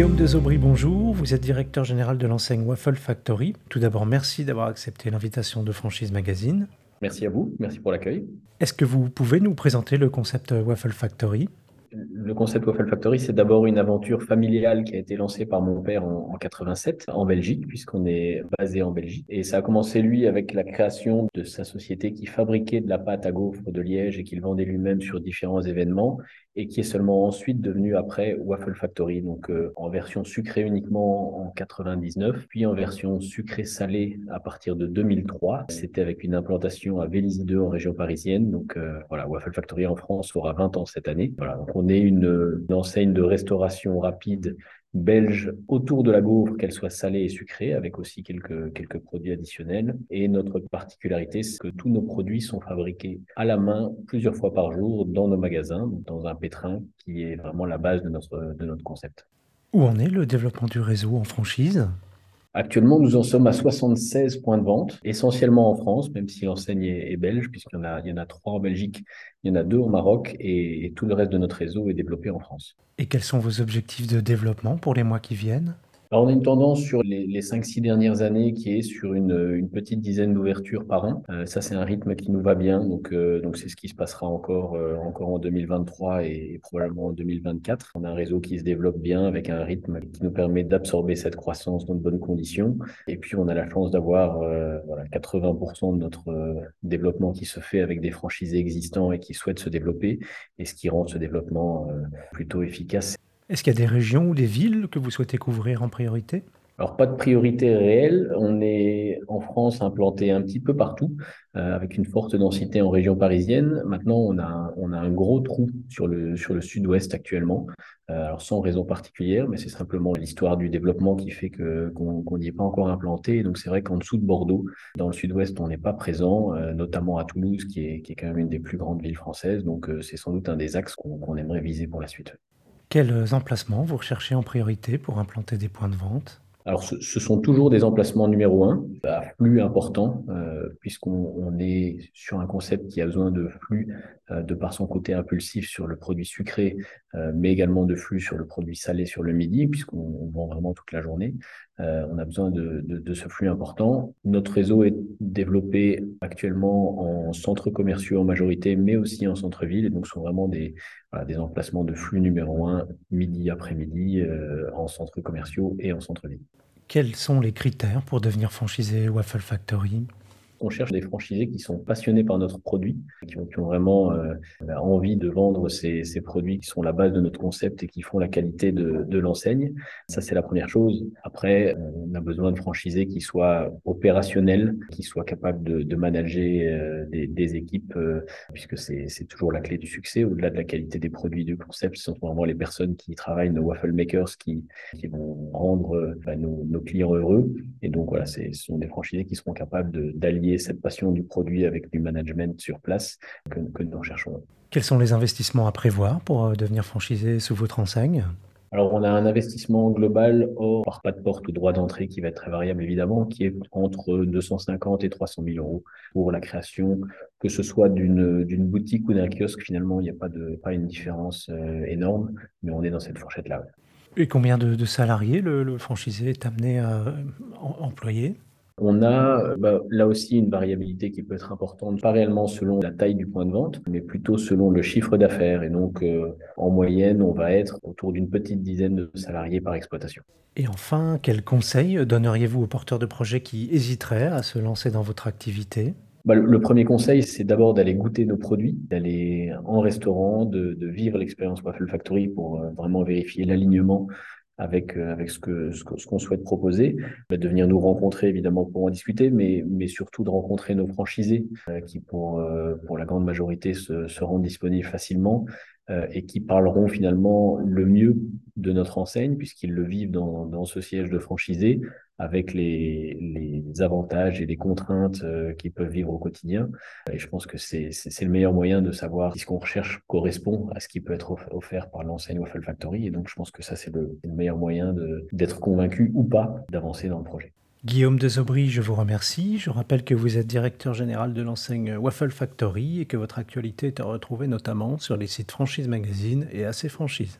Guillaume Desaubry, bonjour. Vous êtes directeur général de l'enseigne Waffle Factory. Tout d'abord, merci d'avoir accepté l'invitation de Franchise Magazine. Merci à vous, merci pour l'accueil. Est-ce que vous pouvez nous présenter le concept Waffle Factory? Le concept Waffle Factory, c'est d'abord une aventure familiale qui a été lancée par mon père en, 87 en Belgique, puisqu'on est basé en Belgique. Et ça a commencé, lui, avec la création de sa société qui fabriquait de la pâte à gaufres de Liège et qu'il vendait lui-même sur différents événements et qui est seulement ensuite devenu après Waffle Factory, donc euh, en version sucrée uniquement en 99, puis en version sucrée salée à partir de 2003. C'était avec une implantation à Vélizy 2 en région parisienne. Donc euh, voilà, Waffle Factory en France aura 20 ans cette année. Voilà, donc on est une, une enseigne de restauration rapide belge autour de la gaufre, qu'elle soit salée et sucrée, avec aussi quelques, quelques produits additionnels. Et notre particularité, c'est que tous nos produits sont fabriqués à la main plusieurs fois par jour dans nos magasins, dans un pétrin qui est vraiment la base de notre, de notre concept. Où en est le développement du réseau en franchise? Actuellement, nous en sommes à 76 points de vente, essentiellement en France, même si l'enseigne est, belge, puisqu'il y en a, il y en a trois en Belgique, il y en a deux au Maroc, et tout le reste de notre réseau est développé en France. Et quels sont vos objectifs de développement pour les mois qui viennent? Alors, on a une tendance sur les, les 5-6 dernières années qui est sur une, petite dizaine d'ouvertures par an. Euh, ça, c'est un rythme qui nous va bien. Donc, euh, c'est ce qui se passera encore, euh, en 2023 et, probablement en 2024. On a un réseau qui se développe bien avec un rythme qui nous permet d'absorber cette croissance dans de bonnes conditions. Et puis, on a la chance d'avoir voilà, 80% de notre développement qui se fait avec des franchisés existants et qui souhaitent se développer et ce qui rend ce développement plutôt efficace. Est-ce qu'il y a des régions ou des villes que vous souhaitez couvrir en priorité? Alors, pas de priorité réelle. On est en France implanté un petit peu partout, euh, avec une forte densité en région parisienne. Maintenant, on a, on a un gros trou sur le, sur le sud-ouest actuellement. Euh, alors, sans raison particulière, mais c'est simplement l'histoire du développement qui fait que, qu'on n'y est pas encore implanté. Donc, c'est vrai qu'en dessous de Bordeaux, dans le sud-ouest, on n'est pas présent, euh, notamment à Toulouse, qui est, qui est quand même une des plus grandes villes françaises. Donc, c'est sans doute un des axes qu'on, qu'on aimerait viser pour la suite. Quels emplacements vous recherchez en priorité pour implanter des points de vente? Alors, ce, sont toujours des emplacements numéro un, à flux important, euh, puisqu'on est sur un concept qui a besoin de flux de par son côté impulsif sur le produit sucré, euh, mais également de flux sur le produit salé sur le midi, puisqu'on vend vraiment toute la journée. on a besoin de, ce flux important. Notre réseau est développé actuellement en centres commerciaux en majorité, mais aussi en centre-ville, et donc sont vraiment des emplacements de flux numéro un, midi après-midi, en centres commerciaux et en centre-ville. Quels sont les critères pour devenir franchisé Waffle Factory? On cherche des franchisés qui sont passionnés par notre produit, qui ont, vraiment euh, envie de vendre ces, produits qui sont la base de notre concept et qui font la qualité de, l'enseigne. Ça, c'est la première chose. Après, euh, on a besoin de franchisés qui soient opérationnels, qui soient capables de, manager euh, des, équipes, puisque c'est toujours la clé du succès. Au-delà de la qualité des produits du concept, ce sont vraiment les personnes qui travaillent, nos waffle makers, qui, vont rendre bah, nos, nos, clients heureux. Et donc, voilà, ce sont des franchisés qui seront capables d'allier cette passion du produit avec du management sur place que, que nous recherchons. Quels sont les investissements à prévoir pour euh, devenir franchisé sous votre enseigne? Alors, on a un investissement global hors pas de porte ou droit d'entrée qui va être très variable évidemment, qui est entre 250 et 300 000 euros pour la création, que ce soit d'une boutique ou d'un kiosque. Finalement, il n'y a pas de pas une différence euh, énorme, mais on est dans cette fourchette là. Et combien de, salariés le, le, franchisé est amené à employer? On a bah, là aussi une variabilité qui peut être importante, pas réellement selon la taille du point de vente, mais plutôt selon le chiffre d'affaires. Et donc, euh, en moyenne, on va être autour d'une petite dizaine de salariés par exploitation. Et enfin, quels conseils donneriez-vous aux porteurs de projets qui hésiteraient à se lancer dans votre activité? Bah, le premier conseil, c'est d'abord d'aller goûter nos produits, d'aller en restaurant, de, de vivre l'expérience Waffle Factory pour euh, vraiment vérifier l'alignement avec, euh, avec ce qu'on ce qu'on souhaite proposer, de venir nous rencontrer évidemment pour en discuter, mais, mais surtout de rencontrer nos franchisés euh, qui pour, euh, pour la grande majorité se, disponibles facilement et qui parleront finalement le mieux de notre enseigne puisqu'ils le vivent dans, dans ce siège de franchisé avec les, les avantages et les contraintes euh, qu'ils peuvent vivre au quotidien. Et je pense que c'est le meilleur moyen de savoir si ce qu'on recherche correspond à ce qui peut être offert par l'enseigne Waffle Factory. Et donc, je pense que ça, c'est le, le, meilleur moyen d'être convaincu ou pas d'avancer dans le projet. Guillaume Desaubry, je vous remercie. Je rappelle que vous êtes directeur général de l'enseigne Waffle Factory et que votre actualité est à retrouver notamment sur les sites Franchise Magazine et AC Franchise.